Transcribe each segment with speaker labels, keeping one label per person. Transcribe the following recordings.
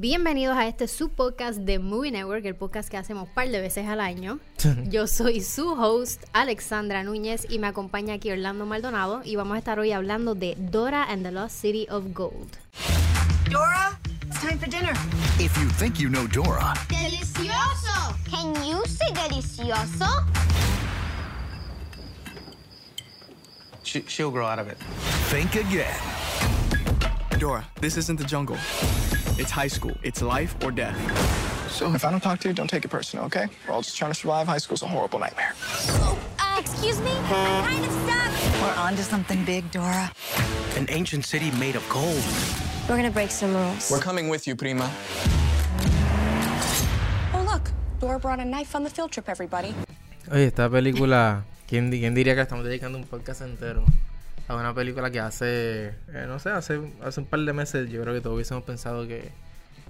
Speaker 1: Bienvenidos a este subpodcast de Movie Network, el podcast que hacemos un par de veces al año. Yo soy su host, Alexandra Núñez, y me acompaña aquí Orlando Maldonado. Y vamos a estar hoy hablando de Dora and the Lost City of Gold.
Speaker 2: Dora, it's time for dinner.
Speaker 3: If you think you know Dora,
Speaker 4: ¡Delicioso! Can you say delicioso?
Speaker 5: She, she'll grow out of it.
Speaker 3: think again.
Speaker 6: Dora, this isn't the jungle. It's high school. It's life or death. So if I don't talk to you, don't take it personal, okay? We're all just trying to survive. High school's a horrible nightmare.
Speaker 4: Uh, excuse me? I'm kind of stuck.
Speaker 2: We're on to something big, Dora.
Speaker 5: An ancient city made of gold.
Speaker 4: We're gonna break some rules.
Speaker 6: We're coming with you, Prima.
Speaker 7: Oh, look. Dora brought a knife on the field trip, everybody.
Speaker 8: Oye, esta película, ¿quién, quién diría que estamos dedicando un podcast entero a una película que hace, eh, no sé, hace, hace un par de meses yo creo que todos hubiésemos pensado que,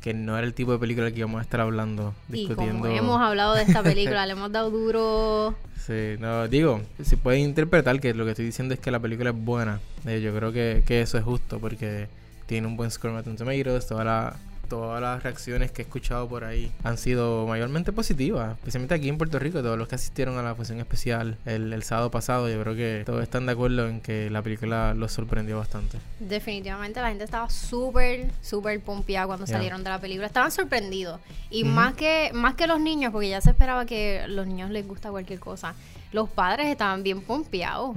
Speaker 8: que no era el tipo de película que íbamos a estar hablando,
Speaker 1: Y
Speaker 8: discutiendo.
Speaker 1: como hemos hablado de esta película, le hemos dado duro.
Speaker 8: Sí, no, digo, si pueden interpretar que lo que estoy diciendo es que la película es buena, eh, yo creo que, que eso es justo porque tiene un buen score en Tomatoes, toda la, todas las reacciones que he escuchado por ahí han sido mayormente positivas, especialmente aquí en Puerto Rico, todos los que asistieron a la función especial el, el sábado pasado, yo creo que todos están de acuerdo en que la película los sorprendió bastante.
Speaker 1: Definitivamente la gente estaba súper, súper pompeada cuando salieron de la película. Estaban sorprendidos. Y más, que, más que los niños, porque ya se esperaba que los niños les gusta cualquier cosa, los padres estaban bien pompeados.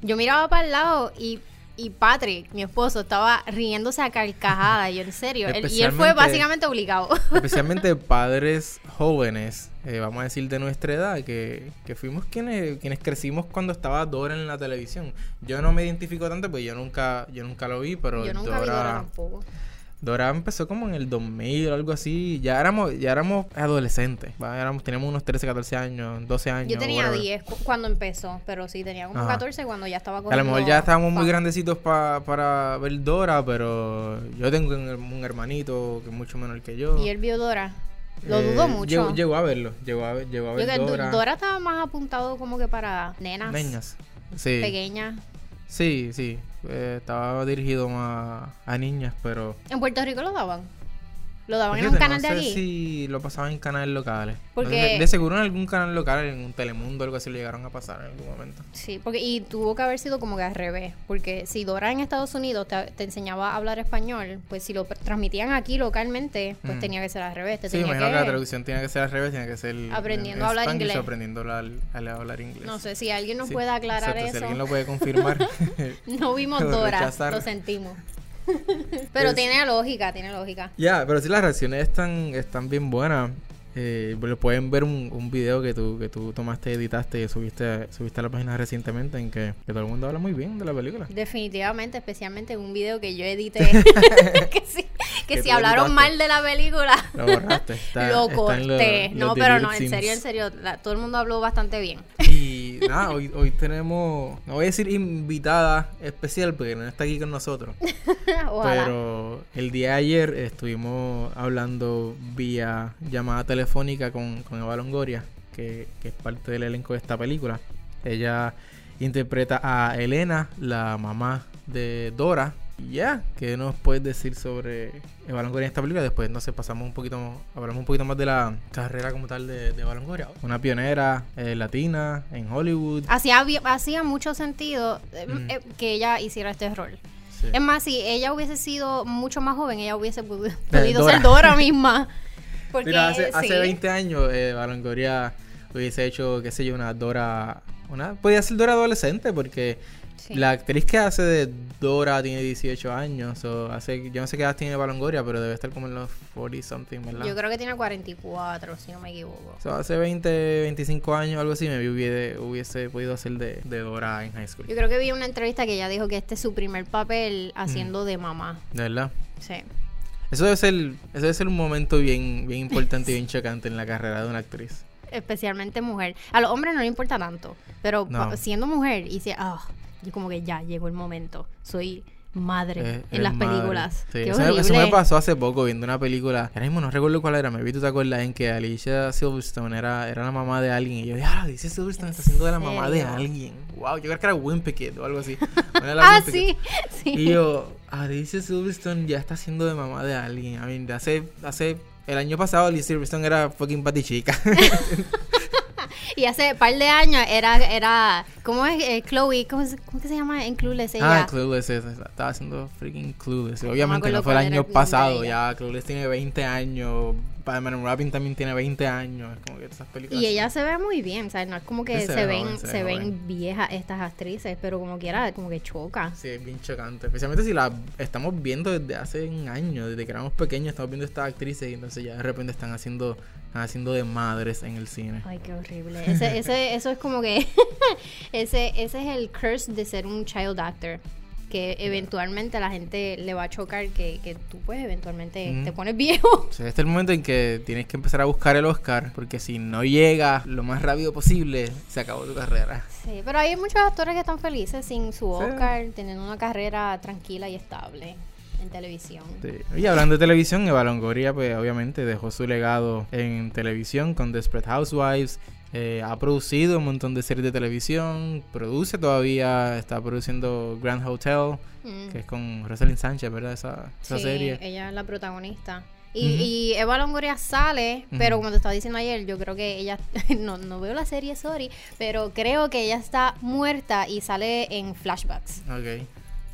Speaker 1: Yo miraba para el lado y, y Patrick, mi esposo, estaba riéndose a carcajada. Yo, en serio. Él- y él fue básicamente obligado.
Speaker 8: Especialmente padres jóvenes, eh, vamos a decir de nuestra edad, que, que fuimos quienes, quienes crecimos cuando estaba Dora en la televisión. Yo no me identifico tanto porque yo nunca, yo nunca lo vi, pero
Speaker 1: Yo nunca vi Dora
Speaker 8: Dora,
Speaker 1: tampoco.
Speaker 8: Dora empezó como en el 2000 o algo así. Ya éramos, ya éramos adolescentes. ¿va? Éramos, teníamos unos 13, 14 años, 12 años.
Speaker 1: Yo tenía
Speaker 8: whatever.
Speaker 1: 10 cu- cuando empezó, pero sí, tenía como
Speaker 8: Ajá.
Speaker 1: 14 cuando ya estaba
Speaker 8: A lo
Speaker 1: cogiendo
Speaker 8: mejor ya estábamos muy grandecitos pa- para ver Dora, pero yo tengo un, un hermanito que es mucho menor que yo.
Speaker 1: Y él vio Dora. Lo
Speaker 8: Eh,
Speaker 1: dudo mucho.
Speaker 8: Llegó, llegó a verlo, llegó a, llegó a ver Dora.
Speaker 1: Dora. estaba más apuntado como que para nenas
Speaker 8: Niñas. Sí.
Speaker 1: pequeñas.
Speaker 8: Sí, sí. Eh, estaba dirigido más a niñas, pero.
Speaker 1: En Puerto Rico lo daban. Lo daban en
Speaker 8: Fíjate,
Speaker 1: un canal
Speaker 8: no
Speaker 1: de
Speaker 8: sé
Speaker 1: allí.
Speaker 8: si lo pasaban en canales locales.
Speaker 1: Porque-
Speaker 8: De, de seguro en algún canal local, en un Telemundo o algo así, lo llegaron a pasar en algún momento.
Speaker 1: Sí, porque y tuvo que haber sido como que al revés, porque si Dora en Estados Unidos te, te enseñaba a hablar español, pues si lo pr- transmitían aquí localmente, pues
Speaker 8: Mm.
Speaker 1: tenía que ser al revés. Te
Speaker 8: Sí,
Speaker 1: tenía
Speaker 8: imagino que... la traducción tiene que ser al revés, tiene que ser.
Speaker 1: Aprendiendo
Speaker 8: en
Speaker 1: a hablar
Speaker 8: Spanglish o
Speaker 1: inglés.
Speaker 8: aprendiendo a, a hablar inglés.
Speaker 1: No sé si alguien nos
Speaker 8: Sí,
Speaker 1: puede aclarar
Speaker 8: exacto,
Speaker 1: eso.
Speaker 8: Si alguien lo puede confirmar.
Speaker 1: No vimos
Speaker 8: Lo
Speaker 1: Dora,
Speaker 8: rechazaron.
Speaker 1: lo sentimos. Pero
Speaker 8: Pues-
Speaker 1: tiene lógica, tiene lógica.
Speaker 8: Ya, pero sí las reacciones están, están bien buenas. Eh, lo pueden ver un, un video que tú, que tú tomaste, editaste y subiste, subiste a la página recientemente en que, que todo el mundo habla muy bien de la película.
Speaker 1: Definitivamente, especialmente en un video que yo edité. que si, que
Speaker 8: Que
Speaker 1: si hablaron mal de la película,
Speaker 8: Lo borraste. Está,
Speaker 1: lo corté.
Speaker 8: los
Speaker 1: no, pero no, en serio, en serio, la- todo el mundo habló bastante bien.
Speaker 8: Y nada, hoy, hoy tenemos, no voy a decir invitada especial porque no está aquí con nosotros. Pero el día de ayer estuvimos hablando vía llamada telefónica con, con Eva Longoria, que, que es parte del elenco de esta película. Ella interpreta a Elena, la mamá de Dora. Ya, ¿qué nos puedes decir sobre Eva Longoria en esta película? Después, no sé, pasamos un poquito, hablamos un poquito más de la carrera como tal de, de. Una pionera eh, latina en Hollywood.
Speaker 1: Hacía, hacía mucho sentido eh,
Speaker 8: Mm.
Speaker 1: eh, que ella hiciera este rol.
Speaker 8: Sí.
Speaker 1: Es más, si ella hubiese sido mucho más joven, ella hubiese podido
Speaker 8: Dora.
Speaker 1: ser Dora misma. Porque
Speaker 8: Mira, hace,
Speaker 1: sí,
Speaker 8: hace 20 años eh, Balangoria hubiese hecho, qué sé yo, una Dora... Una, podía ser Dora adolescente porque
Speaker 1: sí.
Speaker 8: la actriz que hace de Dora tiene 18 años. o hace, yo no sé qué edad tiene Balangoria, pero debe estar como en los 40 something, ¿verdad?
Speaker 1: Yo creo que tiene 44, si no me equivoco.
Speaker 8: So, hace 20, 25 años, algo así, me hubiese, hubiese podido hacer de, de Dora en high school.
Speaker 1: Yo creo que vi una entrevista que ella dijo que este es su primer papel haciendo
Speaker 8: Mm.
Speaker 1: de mamá.
Speaker 8: ¿De verdad?
Speaker 1: Sí.
Speaker 8: Eso debe ser, eso debe ser un momento bien, bien importante y bien chocante en la carrera de una actriz.
Speaker 1: Especialmente mujer. A los hombres no le importa tanto. Pero
Speaker 8: No.
Speaker 1: siendo mujer, y si, ah, yo como que ya llegó el momento. Soy madre
Speaker 8: Es-
Speaker 1: en las
Speaker 8: madre.
Speaker 1: películas.
Speaker 8: Sí,
Speaker 1: Qué
Speaker 8: eso, me- eso me pasó hace poco viendo una película. Ahora mismo no recuerdo cuál era. Me vi, tú te acuerdas en que Alicia Silverstone era, era la mamá de alguien. Y yo ah, Alicia Silverstone está haciendo de la mamá de alguien. Wow, yo creo que era Wimpy o algo así.
Speaker 1: Ah, sí, sí.
Speaker 8: Y yo, Alicia Silverstone ya está haciendo de mamá de alguien. I mean, de hace, hace. El año pasado Alicia Silverstone era fucking patichica.
Speaker 1: Y hace par de años era, era ¿cómo es? Eh, Chloe, ¿cómo, ¿cómo que se llama? En Clueless ella.
Speaker 8: Ah, Clueless, esa, estaba haciendo freaking Clueless. Obviamente no fue el año pasado, ya Clueless tiene 20 años. Batman Robin también tiene 20 años. Es como que esas películas.
Speaker 1: Y ella se ve muy bien, o sea, no es como que se,
Speaker 8: se ve
Speaker 1: ven,
Speaker 8: joven, se
Speaker 1: se,
Speaker 8: ve
Speaker 1: ven
Speaker 8: joven.
Speaker 1: viejas estas actrices, pero como quiera, como que choca.
Speaker 8: Sí, es bien chocante. Especialmente si la estamos viendo desde hace un año, desde que éramos pequeños, estamos viendo estas actrices y entonces ya de repente están haciendo, están haciendo de madres en el cine.
Speaker 1: Ay, qué horrible. Ese, ese, eso es como que ese, ese es el curse de ser un child actor. Que eventualmente a la gente le va a chocar que, que tú pues eventualmente
Speaker 8: Ujú.
Speaker 1: te pones viejo.
Speaker 8: O sea, este es el momento en que tienes que empezar a buscar el Oscar, porque si no llega lo más rápido posible, se acabó tu carrera.
Speaker 1: Sí, pero hay muchos actores que están felices sin su Oscar, teniendo una carrera tranquila y estable en televisión.
Speaker 8: Sí. Y hablando de televisión, Eva Longoria, pues obviamente dejó su legado en televisión con Desperate Housewives. Eh, ha producido un montón de series de televisión. Produce todavía, está produciendo Grand Hotel,
Speaker 1: Mm.
Speaker 8: que es con Rosalind Sánchez, ¿verdad? Esa, esa
Speaker 1: Sí,
Speaker 8: serie.
Speaker 1: ella es la protagonista. Y, y Eva Longoria sale, pero como te estaba diciendo ayer, yo creo que ella, no, no veo la serie, sorry, pero creo que ella está muerta y sale en flashbacks.
Speaker 8: Ok.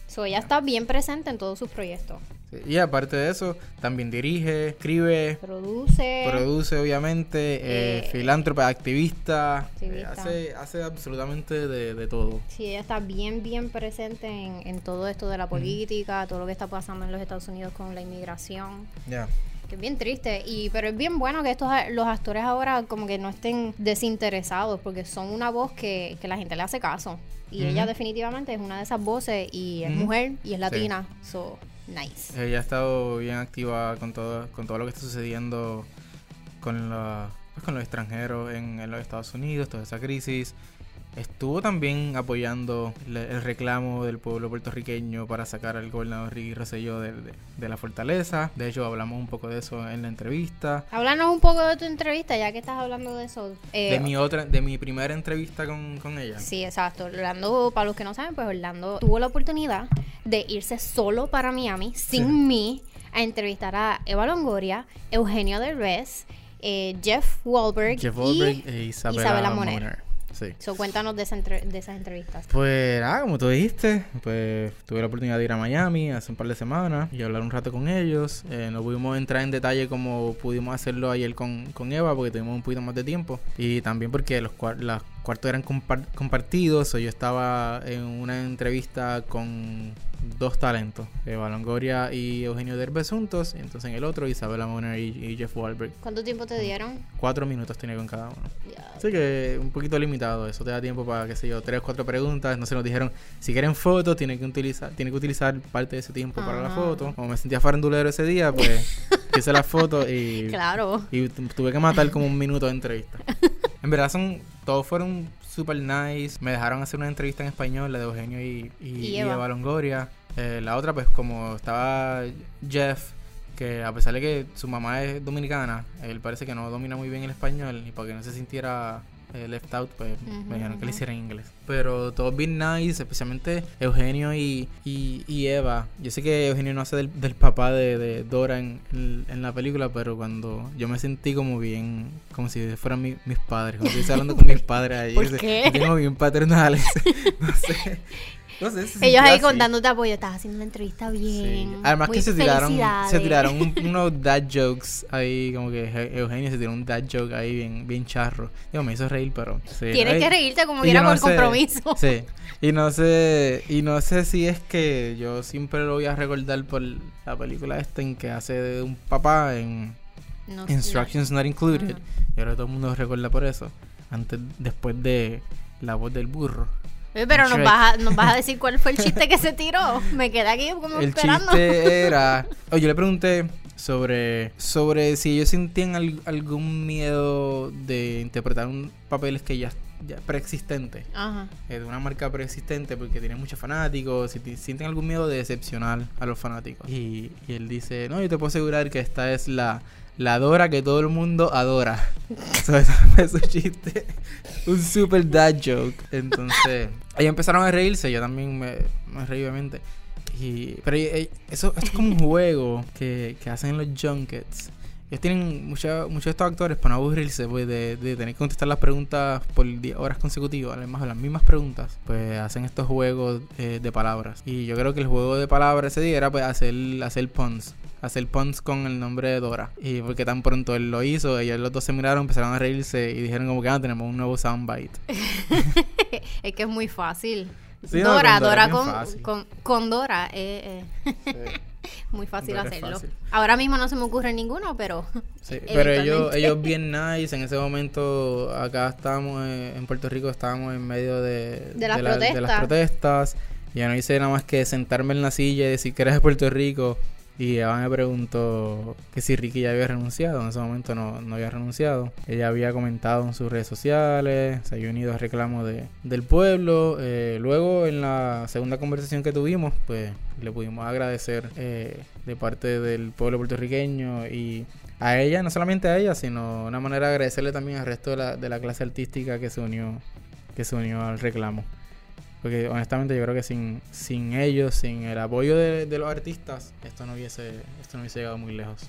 Speaker 1: So, ella está bien presente en todos sus proyectos.
Speaker 8: Sí, Y aparte de eso, también dirige, escribe,
Speaker 1: Produce.
Speaker 8: produce, obviamente, eh,
Speaker 1: Eh,
Speaker 8: filántropa, activista, eh,
Speaker 1: activista.
Speaker 8: hace, hace absolutamente de, de todo.
Speaker 1: Sí, ella está bien, bien presente en, en todo esto de la política, todo lo que está pasando en los Estados Unidos con la inmigración.
Speaker 8: Ya.
Speaker 1: Que es bien triste, y pero es bien bueno que estos los actores ahora como que no estén desinteresados, porque son una voz que, que la gente le hace caso. Y ella
Speaker 8: Ujú.
Speaker 1: definitivamente es una de esas voces, y es
Speaker 8: Ujú.
Speaker 1: mujer, y es
Speaker 8: Sí.
Speaker 1: latina. So, nice.
Speaker 8: Ella ha estado bien activa con todo, con todo lo que está sucediendo con, la, pues, con los extranjeros en, en los Estados Unidos, toda esa crisis. Estuvo también apoyando el reclamo del pueblo puertorriqueño para sacar al gobernador Ricky Rosselló de, de- de la fortaleza. De hecho, hablamos un poco de eso en la entrevista.
Speaker 1: Háblanos un poco de tu entrevista, ya que estás hablando de eso. Eh,
Speaker 8: De mi otra, de mi primera entrevista con, con ella.
Speaker 1: Sí, exacto. Orlando, para los que no saben, pues Orlando tuvo la oportunidad de irse solo para Miami, sin
Speaker 8: Sí.
Speaker 1: mí, a entrevistar a Eva Longoria, Eugenio Derbez, eh, Jeff Wahlberg
Speaker 8: Jeff
Speaker 1: y
Speaker 8: Goldberg e Isabela,
Speaker 1: Isabela Moner.
Speaker 8: Moner. Sí.
Speaker 1: So, cuéntanos de, esa entre- de esas entrevistas.
Speaker 8: Pues nada, como tú dijiste, pues tuve la oportunidad de ir a Miami hace un par de semanas y hablar un rato con ellos. Eh, no pudimos entrar en detalle como pudimos hacerlo ayer con, con Eva porque tuvimos un poquito más de tiempo. Y también porque los cuar- las cuartos eran compar- compartidos. O yo estaba en una entrevista con dos talentos, Eva Longoria y Eugenio Derbez juntos. Y entonces en el otro Isabela Moner y, y Jeff Wahlberg.
Speaker 1: ¿Cuánto tiempo te dieron?
Speaker 8: Cuatro minutos tenía con cada uno. Así que un poquito limitado, eso te da tiempo para, qué sé yo, tres o cuatro preguntas. No se nos dijeron, si quieren fotos, tienen que utilizar, tienen que utilizar parte de ese tiempo para la
Speaker 1: Ajá.
Speaker 8: foto. Como me sentía farandulero ese día, pues hice la foto y,
Speaker 1: Claro.
Speaker 8: y tuve que matar como un minuto de entrevista. En verdad son, todos fueron super nice. Me dejaron hacer una entrevista en español, la de Eugenio y, y,
Speaker 1: Y
Speaker 8: y
Speaker 1: Eva.
Speaker 8: Eva Longoria. Eh, la otra, pues como estaba Jeff, que a pesar de que su mamá es dominicana, él parece que no domina muy bien el español y para que no se sintiera eh, left out, pues me dijeron que lo hiciera en inglés. Pero todos bien nice, especialmente Eugenio y, y, y Eva. Yo sé que Eugenio no hace del, del papá de, de Dora en, en- en la película, pero cuando yo me sentí como bien, como si fueran mi- mis padres, como si estuviese hablando con mis padres ahí.
Speaker 1: ¿Por qué?
Speaker 8: Tengo bien paternales. no sé. No sé, se
Speaker 1: Ellos ahí
Speaker 8: así.
Speaker 1: contándote apoyo, estás haciendo una entrevista
Speaker 8: Sí.
Speaker 1: bien.
Speaker 8: Además
Speaker 1: Muy
Speaker 8: que se tiraron, se tiraron un- unos dad jokes ahí, como que Eugenio se tiró un dad joke ahí bien, bien charro. Digo, me hizo reír, pero sí.
Speaker 1: Tienes
Speaker 8: Ay,
Speaker 1: que reírte como quiera
Speaker 8: no
Speaker 1: por compromiso.
Speaker 8: Sí. Y no sé, y no sé si es que yo siempre lo voy a recordar por la película esta en que hace de un papá en
Speaker 1: No-
Speaker 8: Instructions Not Included. Y ahora todo el mundo recuerda por eso. Antes, después de la voz del burro.
Speaker 1: Eh, Pero nos vas, a, nos vas a decir cuál fue el chiste que se tiró. Me quedé aquí como
Speaker 8: El
Speaker 1: esperando.
Speaker 8: chiste era. Oye, yo le pregunté sobre, sobre si ellos sentían al- algún miedo de interpretar un papeles que ya, ya preexistente,
Speaker 1: Ajá.
Speaker 8: eh, de una marca preexistente porque tienen muchos fanáticos, si sienten algún miedo de decepcionar a los fanáticos. Y, y él dice, no, yo te puedo asegurar que esta es la, la Dora que todo el mundo adora. So, ese fue su chiste. Un super dad joke. Entonces, ellos empezaron a reírse, yo también me, me reí obviamente. Y, pero eso, esto es como un juego que, que hacen en los junkets. Ellos tienen mucha- muchos de estos actores para no aburrirse pues, de, tener que contestar las preguntas por 10 horas consecutivas, además de las mismas preguntas, pues hacen estos juegos eh, de palabras. Y yo creo que el juego de palabras ese día era pues hacer, hacer puns. Hacer puns con el nombre de Dora. Y porque tan pronto él lo hizo, ellos los dos se miraron, empezaron a reírse y dijeron como que ah, tenemos un nuevo soundbite.
Speaker 1: es que es muy fácil.
Speaker 8: Sí, no,
Speaker 1: Dora,
Speaker 8: con Dora
Speaker 1: con, con, con Dora. eh, eh. muy fácil
Speaker 8: Dora
Speaker 1: hacerlo.
Speaker 8: fácil.
Speaker 1: Ahora mismo no se me ocurre ninguno, pero.
Speaker 8: Sí, pero ellos, ellos bien nice. En ese momento, acá estábamos eh, en Puerto Rico, estábamos en medio de,
Speaker 1: De las
Speaker 8: la- de las
Speaker 1: protestas.
Speaker 8: protestas. Y yo no hice nada más que sentarme en la silla y decir que eres de Puerto Rico. Y ella me preguntó que si Ricky ya había renunciado. En ese momento no, no había renunciado. Ella había comentado en sus redes sociales, se había unido al reclamo de, del pueblo. Eh, luego, en la segunda conversación que tuvimos, pues le pudimos agradecer eh, de parte del pueblo puertorriqueño y a ella, no solamente a ella, sino una manera de agradecerle también al resto de la, clase artística que se que se unió al reclamo. Porque honestamente yo creo que sin, sin ellos, sin el apoyo de, de los artistas, esto no hubiese, esto no hubiese llegado muy lejos.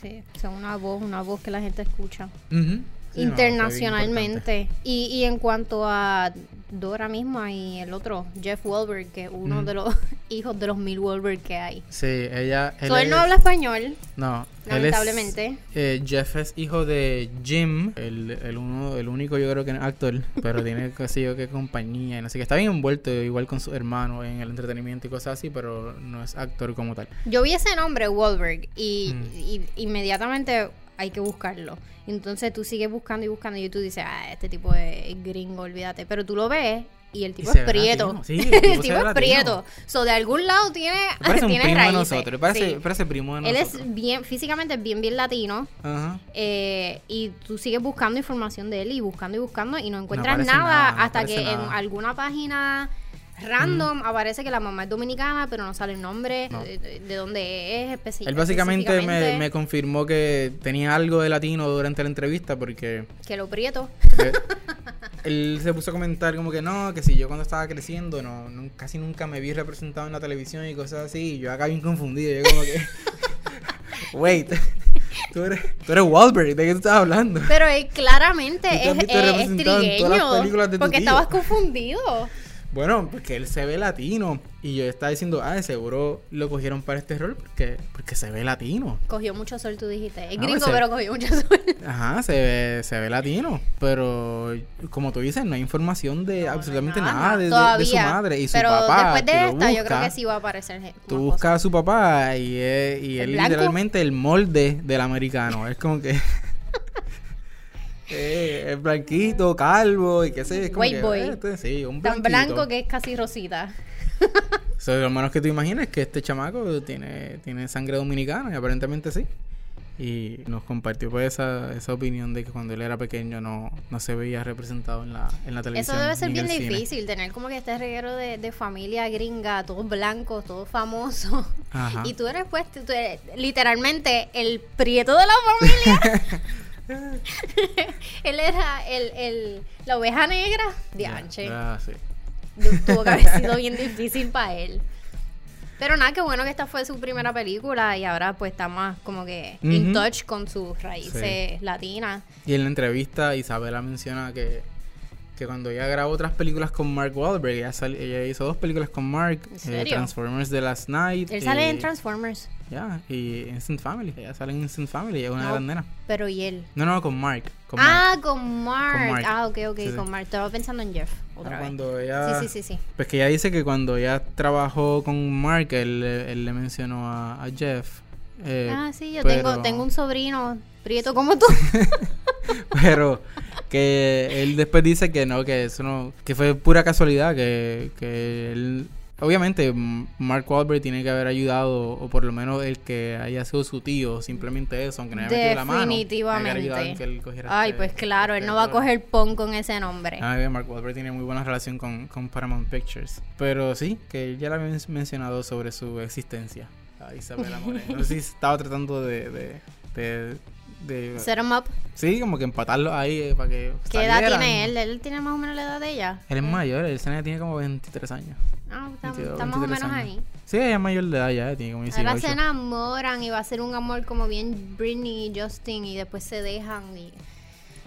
Speaker 1: Sí, son una voz, una voz que la gente escucha.
Speaker 8: No,
Speaker 1: internacionalmente. y, y en cuanto a Dora misma y el otro, Jeff Wahlberg, que es uno de los hijos de los mil Wahlberg que hay.
Speaker 8: Sí, ella...
Speaker 1: So, él no habla español,
Speaker 8: No,
Speaker 1: lamentablemente.
Speaker 8: Él es, eh, Jeff es hijo de Jim, el, el, uno, el único yo creo que es actor, pero tiene sé yo qué compañía, sé qué. Está bien envuelto igual con su hermano en el entretenimiento y cosas así, pero no es actor como tal.
Speaker 1: Yo vi ese nombre, Wahlberg, y,
Speaker 8: Mm.
Speaker 1: y inmediatamente hay que buscarlo. Entonces tú sigues buscando y buscando y tú dices, ah, este tipo es gringo, olvídate. Pero tú lo ves y el tipo es prieto.
Speaker 8: Sí, el tipo
Speaker 1: el es prieto. So, de algún lado tiene,
Speaker 8: Parece un
Speaker 1: tiene
Speaker 8: primo de
Speaker 1: raíces.
Speaker 8: nosotros, parece,
Speaker 1: Sí.
Speaker 8: parece primo de
Speaker 1: Él
Speaker 8: nosotros.
Speaker 1: es bien, físicamente es bien, bien latino.
Speaker 8: Ajá.
Speaker 1: eh, y tú sigues buscando información de él y buscando y buscando y no encuentras nada, hasta que en alguna página random aparece que la mamá es dominicana, pero no sale el nombre
Speaker 8: No.
Speaker 1: de, de- de dónde es especi-
Speaker 8: Él básicamente me,
Speaker 1: específicamente,
Speaker 8: me confirmó que tenía algo de latino durante la entrevista porque
Speaker 1: que lo prieto.
Speaker 8: eh, él se puso a comentar como que no, que si yo cuando estaba creciendo no, nun- casi nunca me vi representado en la televisión y cosas así. Y yo acá bien confundido. Yo como que... Wait, tú eres, tú eres Wahlberg, ¿de qué tú estás hablando?
Speaker 1: Pero él claramente es,
Speaker 8: visto
Speaker 1: es- es trigueño. porque estabas confundido.
Speaker 8: Bueno, porque él se ve latino. Y yo estaba diciendo, ah, de seguro lo cogieron para este rol porque, porque se ve latino.
Speaker 1: Cogió mucho sol, tú dijiste. Es
Speaker 8: Ah,
Speaker 1: gringo,
Speaker 8: pues,
Speaker 1: pero cogió mucho sol.
Speaker 8: Ajá, se ve, se ve latino. Pero como tú dices, no hay información de absolutamente nada, de, de- de su madre. Y su
Speaker 1: pero
Speaker 8: papá.
Speaker 1: después de esta, yo creo que sí va a aparecer.
Speaker 8: Tú buscas a su papá y, es, y
Speaker 1: ¿El
Speaker 8: él
Speaker 1: blanco?
Speaker 8: literalmente el molde del americano. Es como que. Eh, es blanquito, calvo y qué sé. Es como
Speaker 1: White boy.
Speaker 8: eh, este, sí, un
Speaker 1: Tan
Speaker 8: blanquito.
Speaker 1: blanco que es casi rosita.
Speaker 8: So, lo menos que tú imaginas es que este chamaco tiene, tiene sangre dominicana y aparentemente sí. Y nos compartió pues esa, esa opinión de que cuando él era pequeño no, no se veía representado en la, en la televisión.
Speaker 1: Eso debe ser bien
Speaker 8: cine.
Speaker 1: difícil, tener como que este reguero de, de familia gringa, todos blancos, todos famosos.
Speaker 8: Ajá.
Speaker 1: Y tú eres pues, tú eres literalmente el prieto de la familia. Él era el, el, la oveja negra. Dianche.
Speaker 8: Ah, sí.
Speaker 1: Tuvo que haber sido bien difícil para él. Pero nada, qué bueno que esta fue su primera película y ahora pues está más como que in touch con sus raíces latinas.
Speaker 8: Y en la entrevista Isabela menciona que, que cuando ella grabó otras películas con Mark Wahlberg, ella, ella hizo dos películas con Mark.
Speaker 1: ¿En
Speaker 8: eh? Transformers The Last Night.
Speaker 1: Él sale en Transformers.
Speaker 8: Ya, y Instant Family. Ella sale en Instant Family, es una de
Speaker 1: No,
Speaker 8: las nenas.
Speaker 1: Pero y él.
Speaker 8: No, no, con Mark. Con Mark.
Speaker 1: ah, con Mark.
Speaker 8: Con Mark.
Speaker 1: Ah, ok, ok,
Speaker 8: Sí, sí.
Speaker 1: con Mark. Estaba pensando en Jeff otra
Speaker 8: Ah,
Speaker 1: vez.
Speaker 8: cuando ella,
Speaker 1: Sí, sí, sí, sí.
Speaker 8: Pues que ella dice que cuando ella trabajó con Mark, él, él le mencionó a, a Jeff. eh,
Speaker 1: ah, sí, yo
Speaker 8: pero-
Speaker 1: tengo, tengo un sobrino prieto como tú.
Speaker 8: Pero que él después dice que no, que eso no, que fue pura casualidad, que, que él obviamente Mark Wahlberg tiene que haber ayudado, o por lo menos el que haya sido su tío, simplemente eso, aunque no haya metido la mano. que él
Speaker 1: Definitivamente.
Speaker 8: cogiera
Speaker 1: Ay,
Speaker 8: este-
Speaker 1: pues claro, él
Speaker 8: este
Speaker 1: no va a
Speaker 8: rol.
Speaker 1: coger pon con ese nombre.
Speaker 8: Ah, bien, Mark Wahlberg tiene muy buena relación con, con Paramount Pictures. Pero sí, que ya le había men- mencionado sobre su existencia a Isabela Moreno. No sé si estaba tratando de... de, de, de-
Speaker 1: Set him up.
Speaker 8: sí, como que empatarlo ahí eh, para que
Speaker 1: ¿Qué edad
Speaker 8: salieran.
Speaker 1: tiene él? Él tiene más o menos la edad de ella.
Speaker 8: Él es mayor, el Sena tiene como 23 años.
Speaker 1: Ah, está,
Speaker 8: 22,
Speaker 1: está más o
Speaker 8: 23
Speaker 1: menos
Speaker 8: años.
Speaker 1: ahí.
Speaker 8: Sí, ella es mayor de edad ya, tiene como 18.
Speaker 1: Ahora se enamoran y va a ser un amor como bien Britney y Justin y después se dejan y...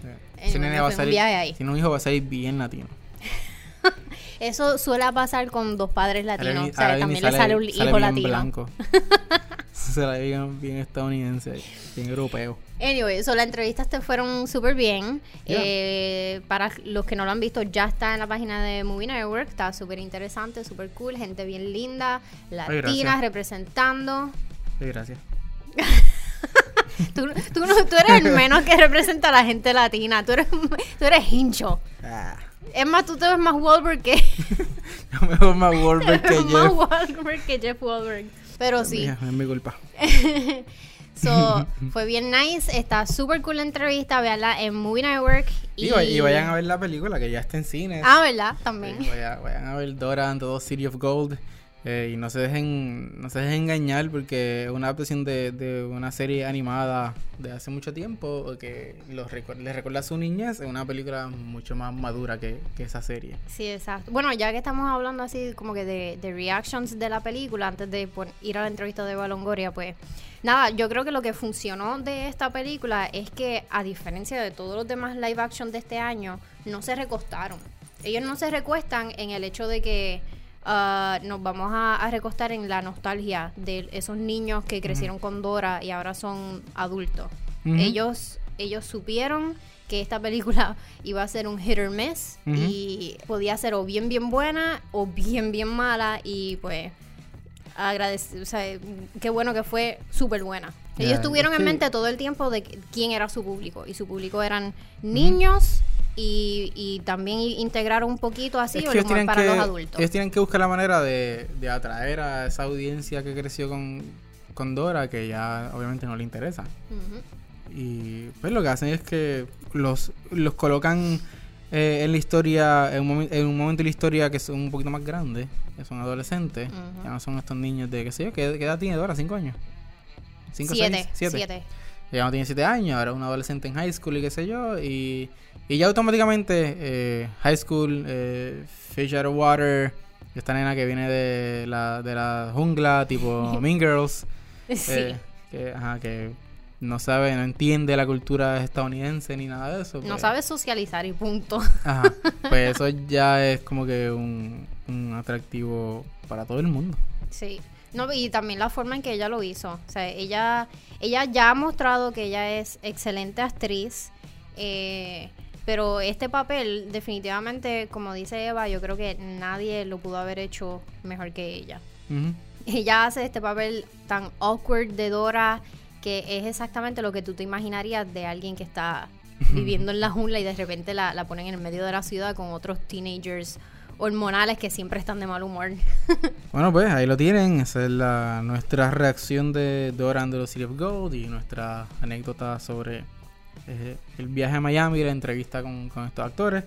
Speaker 8: Sí. Ese nene va a salir,
Speaker 1: viaje ahí.
Speaker 8: tiene un hijo va a salir bien latino.
Speaker 1: Eso suele pasar con dos padres
Speaker 8: Ahora
Speaker 1: latinos.
Speaker 8: vi-
Speaker 1: O sea,
Speaker 8: ahora
Speaker 1: también le sale un
Speaker 8: sale
Speaker 1: hijo
Speaker 8: bien
Speaker 1: latino.
Speaker 8: blanco. se la bien, bien estadounidense, bien europeo.
Speaker 1: Anyway, so, las entrevistas te fueron súper bien.
Speaker 8: Yeah.
Speaker 1: Eh, para los que no lo han visto, ya está en la página de Movie Network. Está súper interesante, súper cool. Gente bien linda, latinas representando.
Speaker 8: Sí, gracias.
Speaker 1: Tú, tú, no- tú eres el menos que representa a la gente latina. Tú eres, tú eres hincho.
Speaker 8: Ah,
Speaker 1: Es más, tú te ves más Wahlberg que,
Speaker 8: yo me veo más Wahlberg que
Speaker 1: más
Speaker 8: Jeff.
Speaker 1: Wahlberg que Jeff Wahlberg. Pero sí.
Speaker 8: Mía, es mi culpa.
Speaker 1: So, fue bien nice. Está súper cool la entrevista. Véanla en Movie Network.
Speaker 8: Y, y vayan a ver la película que ya está en cines.
Speaker 1: Ah, ¿verdad?
Speaker 8: Sí,
Speaker 1: También.
Speaker 8: vayan, vayan a ver Dora and the City of Gold. Eh, y no se dejen no se dejen engañar porque es una adaptación de, de una serie animada de hace mucho tiempo que los recu- les recuerda a su niñez. Es una película mucho más madura que, que esa serie.
Speaker 1: Sí, exacto. Bueno, ya que estamos hablando así como que de, de reactions de la película, antes de ir a la entrevista de Balongoria, pues nada, yo creo que lo que funcionó de esta película es que a diferencia de todos los demás live action de este año, no se recostaron. Ellos no se recuestan en el hecho de que ah, nos vamos a, a recostar en la nostalgia de esos niños que crecieron con Dora y ahora son adultos. Ellos, ellos supieron que esta película iba a ser un hit or miss y podía ser o bien bien buena o bien bien mala y pues agradecer, o sea, qué bueno que fue súper buena. Ellos tuvieron en mente todo el tiempo de quién era su público y su público eran niños y, y también i- integraron un poquito así
Speaker 8: Es que
Speaker 1: el humor para
Speaker 8: que,
Speaker 1: los adultos.
Speaker 8: ellos tienen que buscar la manera de, de atraer a esa audiencia que creció con, con Dora, que ya obviamente no le interesa. Y pues lo que hacen es que los, los colocan eh, en la historia, en un, en un momento de la historia que son un poquito más grandes, que son adolescentes. Ya no son estos niños de, qué sé yo, ¿qué, qué edad tiene Dora? ¿Cinco años? ¿Cinco,
Speaker 1: Siete,
Speaker 8: seis? ¿Siete?
Speaker 1: siete.
Speaker 8: Ella no tiene 7 años, ahora es un adolescente en high school y qué sé yo. Y, y ya automáticamente, eh, high school, eh, Fish Out of Water, esta nena que viene de la, de la jungla, tipo Mean Girls,
Speaker 1: Sí.
Speaker 8: eh, que, ajá, que no sabe, no entiende la cultura estadounidense ni nada de eso.
Speaker 1: no
Speaker 8: pues,
Speaker 1: sabes socializar y punto.
Speaker 8: Ajá, pues eso ya es como que un, un atractivo para todo el mundo.
Speaker 1: Sí. No, y también la forma en que ella lo hizo. O sea, ella, ella ya ha mostrado que ella es excelente actriz. eh, pero este papel, definitivamente, como dice Eva, yo creo que nadie lo pudo haber hecho mejor que ella. Ella hace este papel tan awkward de Dora que es exactamente lo que tú te imaginarías de alguien que está viviendo en la jungla y de repente la, la ponen en el medio de la ciudad con otros teenagers hormonales que siempre están de mal humor.
Speaker 8: Bueno, pues ahí lo tienen. Esa es la, nuestra reacción de Dora and the City of Gold y nuestra anécdota sobre eh, el viaje a Miami y la entrevista con, con estos actores.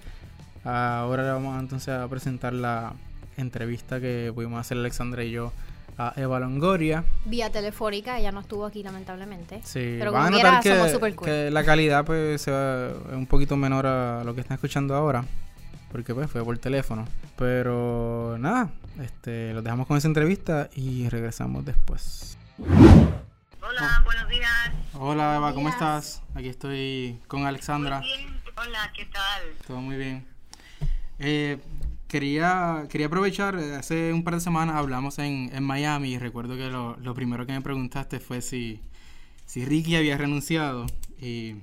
Speaker 8: Ahora le vamos entonces a presentar la entrevista que pudimos hacer Alexandra y yo a Eva Longoria.
Speaker 1: Vía telefónica, ella no estuvo aquí lamentablemente.
Speaker 8: Sí,
Speaker 1: pero
Speaker 8: van a notar
Speaker 1: quiera, somos
Speaker 8: que,
Speaker 1: super cool.
Speaker 8: que la calidad pues se va- es un poquito menor a lo que están escuchando ahora. Porque pues fue por teléfono. Pero nada, este, los dejamos con esa entrevista y regresamos después.
Speaker 9: Hola, buenos días.
Speaker 8: Hola Eva, ¿cómo estás? Aquí estoy con Alexandra.
Speaker 9: Bien, hola, ¿qué tal?
Speaker 8: Todo muy bien. Eh, quería, quería aprovechar, eh, hace un par de semanas hablamos en, en Miami y recuerdo que lo, lo primero que me preguntaste fue si, si Ricky había renunciado y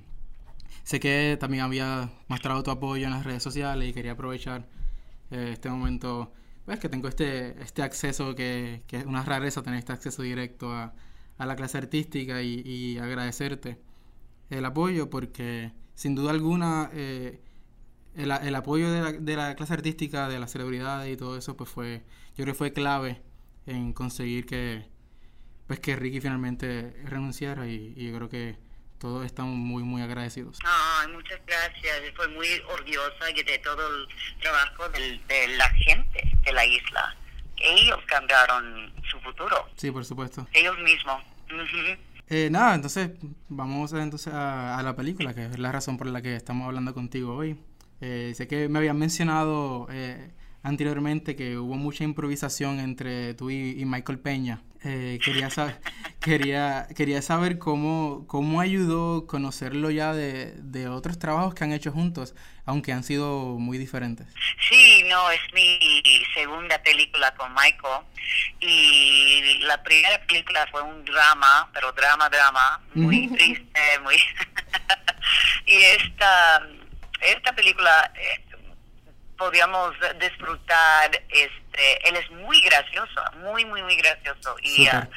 Speaker 8: sé que también había mostrado tu apoyo en las redes sociales y quería aprovechar eh, este momento, pues que tengo este, este acceso que, que es una rareza tener este acceso directo a, a la clase artística y, y agradecerte el apoyo porque sin duda alguna eh, el, el apoyo de la, de la clase artística, de las celebridades y todo eso, pues fue, yo creo que fue clave en conseguir que, pues que Ricky finalmente renunciara y, y yo creo que todos estamos muy, muy agradecidos.
Speaker 9: Ay, muchas gracias. Estoy muy orgullosa de todo el trabajo del- de la gente de la isla. Ellos cambiaron su futuro,
Speaker 8: Sí, por supuesto.
Speaker 9: ellos mismos.
Speaker 8: Eh, nada, entonces vamos a, entonces a, a la película, que es la razón por la que estamos hablando contigo hoy. Eh, sé que me habían mencionado eh, anteriormente que hubo mucha improvisación entre tú y, y Michael Peña. Eh, quería, saber, quería, quería saber cómo, cómo ayudó conocerlo ya de, de otros trabajos que han hecho juntos, aunque han sido muy diferentes.
Speaker 9: Sí, no, es mi segunda película con Michael. Y la primera película fue un drama, pero drama, drama, muy triste, muy... y esta, esta película eh, podíamos disfrutar, este, él es muy gracioso, muy, muy, muy gracioso. Y ah,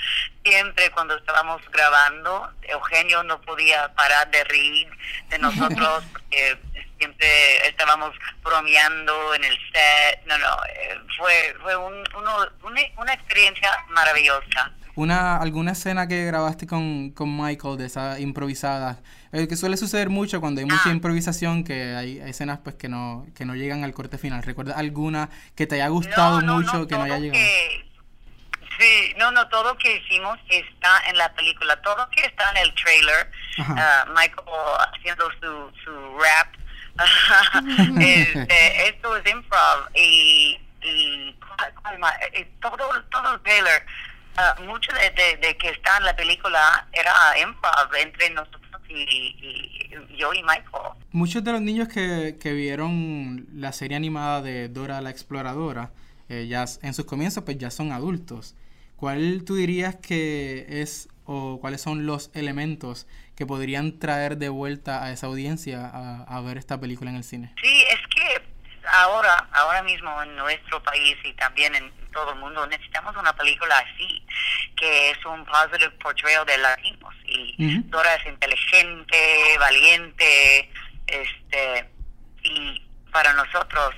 Speaker 9: siempre cuando estábamos grabando, Eugenio no podía parar de reír de nosotros porque siempre estábamos bromeando en el set. No, no, eh, fue, fue un- uno- una, una experiencia maravillosa.
Speaker 8: Una, ¿Alguna escena que grabaste con, con Michael de esa improvisada? Eh, que suele suceder mucho cuando hay mucha improvisación, que hay, escenas pues que no, que no llegan al corte final. ¿Recuerdas alguna que te haya gustado mucho que no haya llegado?
Speaker 9: Sí, no, no, todo que hicimos está en la película, todo que está en el trailer, ah, Michael haciendo su, su rap, este, esto es improv y, y ¿cuál- cuál más? Eh, todo, todo el trailer, ah, mucho de, de, de que está en la película era improv entre nosotros y, y yo y Michael.
Speaker 8: Muchos de los niños que, que vieron la serie animada de Dora la Exploradora, eh, ya en sus comienzos, pues ya son adultos. ¿Cuál tú dirías que es o cuáles son los elementos que podrían traer de vuelta a esa audiencia a, a ver esta película en el cine?
Speaker 9: Sí, es ahora, ahora mismo en nuestro país y también en todo el mundo necesitamos una película así, que es un positive portrayal de latinos. Y. Dora es inteligente, valiente, este, y para nosotros,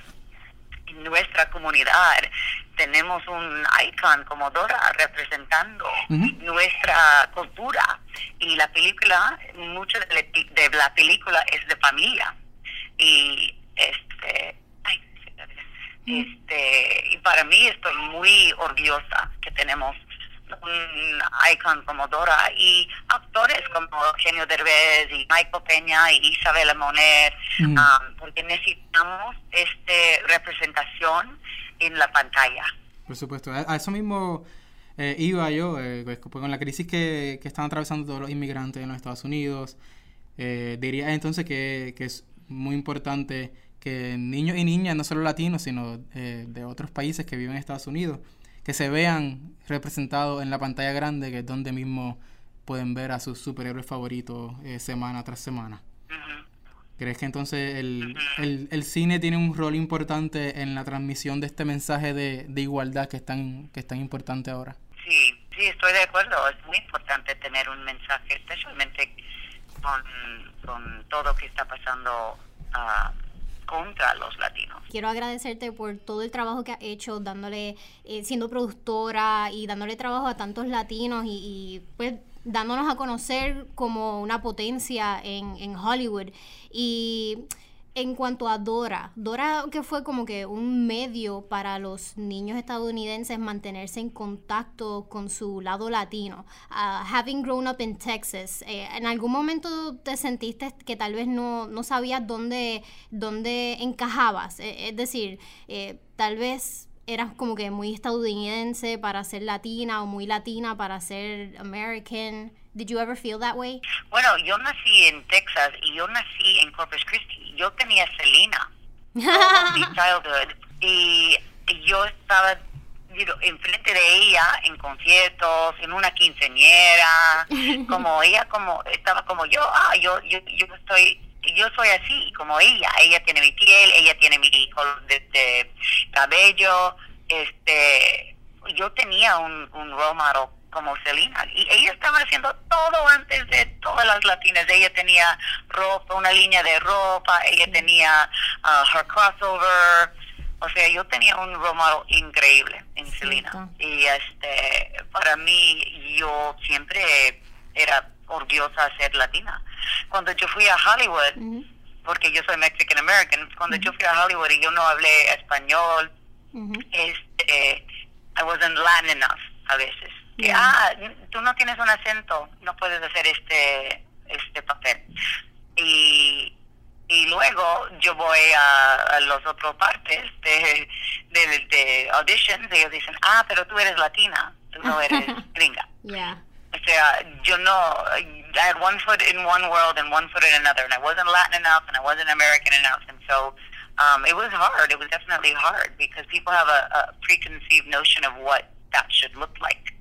Speaker 9: en nuestra comunidad, tenemos un icon como Dora representando nuestra cultura. Y la película, mucho de la, película es de familia. Y este, este, y para mí estoy muy orgullosa que tenemos un icon como Dora y actores como Eugenio Derbez y Michael Peña y Isabela Monet,
Speaker 8: Mm.
Speaker 9: um, porque necesitamos este representación en la pantalla.
Speaker 8: Por supuesto, a, eso mismo eh, iba yo, eh, pues, con la crisis que, que están atravesando todos los inmigrantes en los Estados Unidos. eh, diría entonces que, que es muy importante que niños y niñas, no solo latinos, sino eh, de otros países que viven en Estados Unidos, que se vean representados en la pantalla grande, que es donde mismo pueden ver a sus superhéroes favoritos eh, semana tras semana. ¿Crees que entonces el, el, el cine tiene un rol importante en la transmisión de este mensaje de, de igualdad que es tan, que es tan importante ahora?
Speaker 9: Sí, sí, estoy de acuerdo. Es muy importante tener un mensaje, especialmente con, con todo lo que está pasando ah, contra los latinos.
Speaker 1: Quiero agradecerte por todo el trabajo que has hecho, dándole, eh, siendo productora y dándole trabajo a tantos latinos y, y, pues dándonos a conocer como una potencia en, en Hollywood. Y en cuanto a Dora, Dora que fue como que un medio para los niños estadounidenses mantenerse en contacto con su lado latino. Ah, having grown up in Texas, eh, ¿en algún momento te sentiste que tal vez no, no sabías dónde, dónde encajabas? Eh, es decir, eh, tal vez eras como que muy estadounidense para ser latina o muy latina para ser American. Did you ever feel that way?
Speaker 9: Bueno, yo nací en Texas y yo nací en Corpus Christi. Yo tenía Selena mi childhood y yo estaba enfrente de ella en conciertos, en una quinceañera, como ella como estaba como yo, ah, yo yo yo estoy yo soy así como ella, ella tiene mi piel, ella tiene mi color de, de cabello, este yo tenía un, un role model como Selena. Y ella estaba haciendo todo antes de todas las latinas. Ella tenía ropa, una línea de ropa, ella tenía uh, her crossover. O sea, yo tenía un model increíble en Selena. Y este, para mí, yo siempre era orgullosa de ser latina. Cuando yo fui a Hollywood, porque yo soy Mexican American, cuando yo fui a Hollywood y yo no hablé español, este, I wasn't Latin enough a veces. Que, ah, tú no tienes un acento, no puedes hacer este, este papel. Y, y luego yo voy a, a las otras partes de, de, de auditions y ellos dicen, ah, pero tú eres latina, tú no eres gringa.
Speaker 1: Yeah.
Speaker 9: O sea, yo no, I had one foot in one world and one foot in another, and I wasn't Latin enough and I wasn't American enough, and so um, it was hard. It was definitely hard because people have a, a preconceived notion of what that should look like.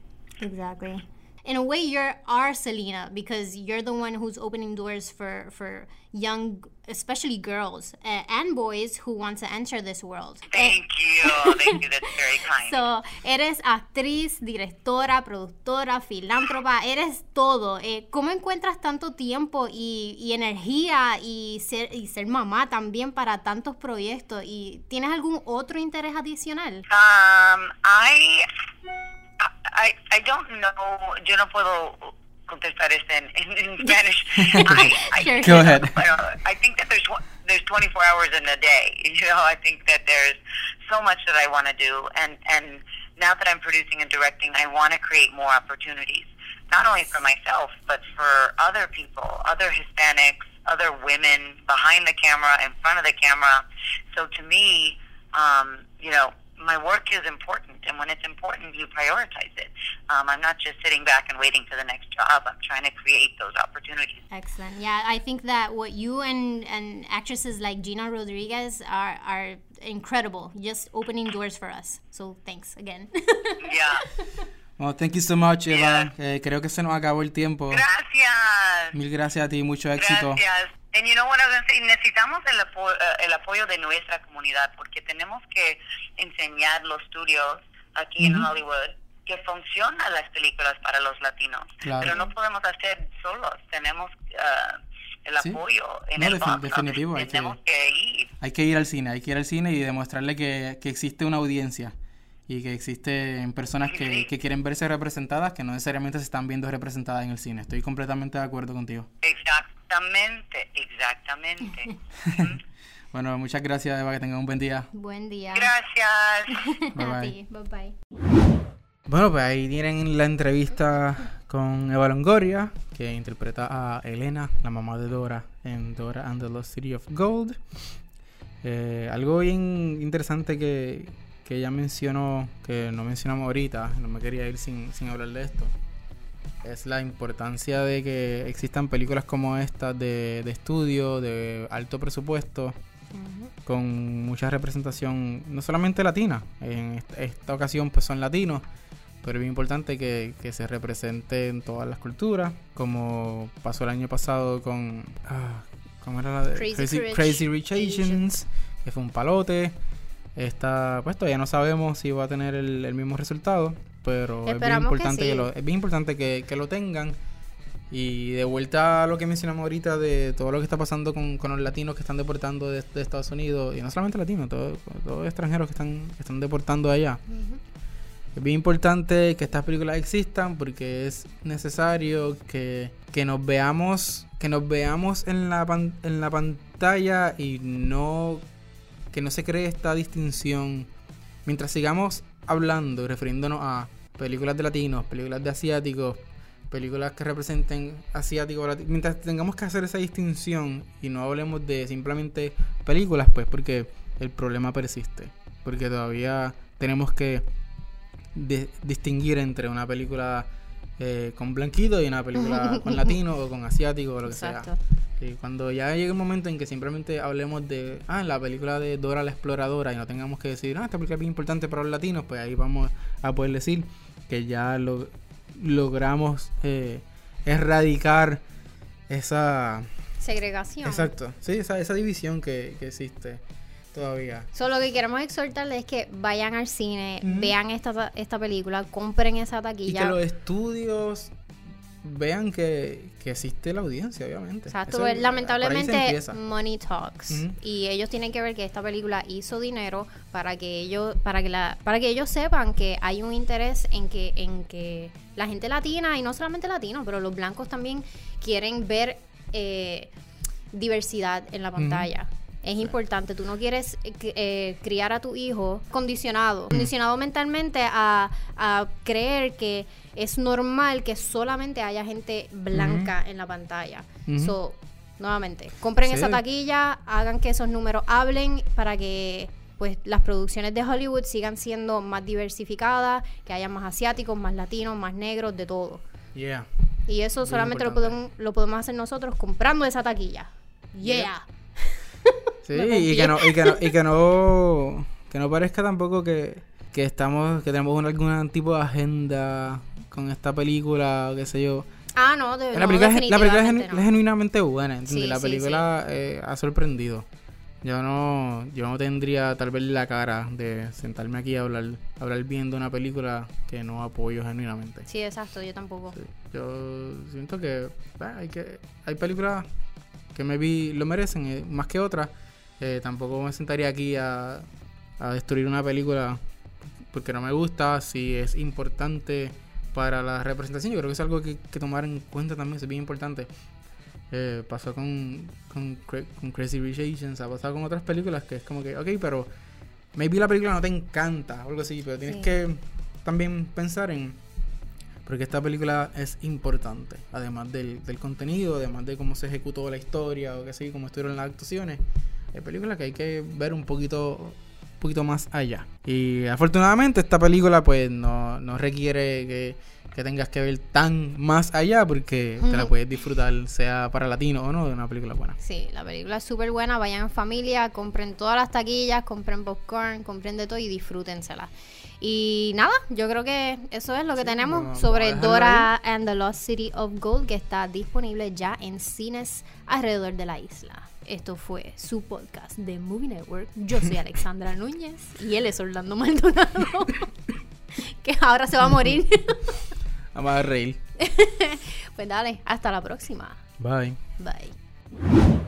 Speaker 1: Exactly. In a way, you're our Selena because you're the one who's opening doors for for young, especially girls uh, and boys who want to enter this world.
Speaker 9: Thank you, thank you. That's very kind.
Speaker 1: So, eres actriz, directora, productora, filántropa, eres todo. Eh, ¿Cómo encuentras tanto tiempo y, y energía y ser, y ser mamá también para tantos proyectos? ¿Y tienes algún otro interés adicional?
Speaker 9: Um, I, I, I don't know. Yo no puedo contestar este en, en, en Spanish. I, I,
Speaker 1: Sure.
Speaker 8: Go ahead.
Speaker 9: I think that there's one- there's 24 hours in a day. You know, I think that there's so much that I want to do, and and now that I'm producing and directing, I want to create more opportunities, not only for myself but for other people, other Hispanics, other women behind the camera, in front of the camera. So to me, um, you know. My work is important, and when it's important, you prioritize it. Um, I'm not just sitting back and waiting for the next job. I'm trying to create those opportunities.
Speaker 1: Excellent. Yeah, I think that what you and, and actresses like Gina Rodriguez are, are incredible, just opening doors for us. So thanks again.
Speaker 9: Yeah.
Speaker 8: Well, thank you so much, Eva. Eh, creo que se nos acabó el tiempo.
Speaker 9: Gracias.
Speaker 8: Mil gracias a ti, mucho éxito.
Speaker 9: Gracias. And you know what I was say? necesitamos el, apo- eh, el apoyo de nuestra comunidad porque tenemos que enseñar los estudios aquí en Hollywood que funcionan las películas para los latinos.
Speaker 8: Claro.
Speaker 9: Pero no podemos hacer solos. Tenemos eh, el
Speaker 8: Sí.
Speaker 9: apoyo en
Speaker 8: No,
Speaker 9: el box
Speaker 8: definitivo, hay que-
Speaker 9: Tenemos que ir.
Speaker 8: Hay que ir al cine, hay que ir al cine y demostrarle que, que existe una audiencia y que existen personas que, que quieren verse representadas que no necesariamente se están viendo representadas en el cine. Estoy completamente de acuerdo contigo.
Speaker 9: Exactamente, exactamente.
Speaker 8: Bueno, muchas gracias, Eva, que tengan un buen día.
Speaker 1: Buen día.
Speaker 9: Gracias.
Speaker 8: Bye,
Speaker 1: A
Speaker 8: bye.
Speaker 1: ti. Bye bye.
Speaker 8: Bueno, pues ahí tienen la entrevista con Eva Longoria, que interpreta a Elena, la mamá de Dora, en Dora and the Lost City of Gold. Eh, algo bien interesante que, que ella mencionó, que no mencionamos ahorita, no me quería ir sin, sin hablar de esto, es la importancia de que existan películas como estas de, de estudio, de alto presupuesto, con mucha representación, no solamente latina, en est- esta ocasión pues son latinos, pero es bien importante que, que se represente en todas las culturas, como pasó el año pasado con... ah, ¿Cómo era la de?
Speaker 1: Crazy Rich
Speaker 8: Crazy Rich Asians, que fue un palote. Esta, pues todavía no sabemos si va a tener el, el mismo resultado, pero es bien
Speaker 1: Esperamos que
Speaker 8: importante que,
Speaker 1: sí.
Speaker 8: lo, es bien importante que, que lo tengan. Y de vuelta a lo que mencionamos ahorita de todo lo que está pasando con, con los latinos que están deportando de, de Estados Unidos, y no solamente latinos, todos todos extranjeros que están, que están deportando allá. Es bien importante que estas películas existan porque es necesario que, que nos veamos que nos veamos en la, pan- en la pantalla y no que no se cree esta distinción mientras sigamos hablando y refiriéndonos a películas de latinos, películas de asiáticos, películas que representen asiáticos, mientras tengamos que hacer esa distinción y no hablemos de simplemente películas, pues porque el problema persiste, porque todavía tenemos que de- distinguir entre una película eh, con blanquito y una película con latino o con asiático o lo que
Speaker 1: Exacto.
Speaker 8: sea. Y cuando ya llegue un momento en que simplemente hablemos de, ah, la película de Dora la Exploradora y no tengamos que decir, ah, esta película es bien importante para los latinos, pues ahí vamos a poder decir que ya lo, logramos eh, erradicar esa...
Speaker 1: Segregación.
Speaker 8: Exacto, sí, esa, esa división que, que existe. todavía.
Speaker 1: Solo lo que queremos exhortarles es que vayan al cine, vean esta, ta- esta película, compren esa
Speaker 8: Y
Speaker 1: taquilla.
Speaker 8: que los estudios vean que, que existe la audiencia, obviamente.
Speaker 1: Exacto,
Speaker 8: Eso-
Speaker 1: pues,
Speaker 8: se
Speaker 1: lamentablemente money talks y ellos tienen que ver que esta película hizo dinero para que ellos para que la para que ellos sepan que hay un interés en que en que la gente latina y no solamente latino, pero los blancos también quieren ver eh, diversidad en la pantalla. Es importante, tú no quieres eh, eh, criar a tu hijo condicionado, condicionado mentalmente a, a creer que es normal que solamente haya gente blanca en la pantalla. So, nuevamente, compren
Speaker 8: Sí.
Speaker 1: esa taquilla, hagan que esos números hablen para que pues las producciones de Hollywood sigan siendo más diversificadas, que haya más asiáticos, más latinos, más negros, de todo.
Speaker 8: Yeah.
Speaker 1: Y eso
Speaker 8: Bien
Speaker 1: solamente lo podemos, lo podemos hacer nosotros comprando esa taquilla. Yeah.
Speaker 8: Sí,
Speaker 1: Me
Speaker 8: y que no, y que no, y que no, que no parezca tampoco que, que estamos, que tenemos un- algún tipo de agenda con esta película, o qué sé yo.
Speaker 1: Ah, no, de,
Speaker 8: la
Speaker 1: no,
Speaker 8: película, es- la película es,
Speaker 1: no.
Speaker 8: genuinamente buena, ¿entiendes?
Speaker 1: Sí,
Speaker 8: la
Speaker 1: sí,
Speaker 8: película eh, ha sorprendido. Yo no, yo no tendría tal vez la cara de sentarme aquí a hablar, hablar bien de una película que no apoyo genuinamente.
Speaker 1: Sí, exacto, yo tampoco.
Speaker 8: Yo siento que bah, hay que hay películas que maybe lo merecen eh, más que otras. Eh, tampoco me sentaría aquí a, a destruir una película porque no me gusta. Si es importante para la representación, yo creo que es algo que, que tomar en cuenta también, es bien importante. Eh, pasó con, con, Cra- con Crazy Rich Asians, ha pasado con otras películas que es como que, ok, pero maybe la película no te encanta o algo así, pero tienes
Speaker 1: Sí.
Speaker 8: que también pensar en porque esta película es importante, además del, del contenido, además de cómo se ejecutó la historia o qué sé yo, cómo estuvieron las actuaciones. Hay películas que hay que ver un poquito, un poquito más allá. Y afortunadamente esta película pues no, no requiere que, que tengas que ver tan más allá porque te la puedes disfrutar, sea para latino o no, de una película buena.
Speaker 1: Sí, la película es súper buena. Vayan en familia, compren todas las taquillas, compren popcorn, compren de todo y disfrútensela. Y nada, yo creo que eso es lo que tenemos sobre Dora and the Lost City of Gold, que está disponible ya en cines alrededor de la isla. Esto fue su podcast de Movie Network. Yo soy Alexandra Núñez y él es Orlando Maldonado, que ahora se va a morir.
Speaker 8: Vamos a reír.
Speaker 1: pues dale, hasta la próxima.
Speaker 8: Bye.
Speaker 1: Bye.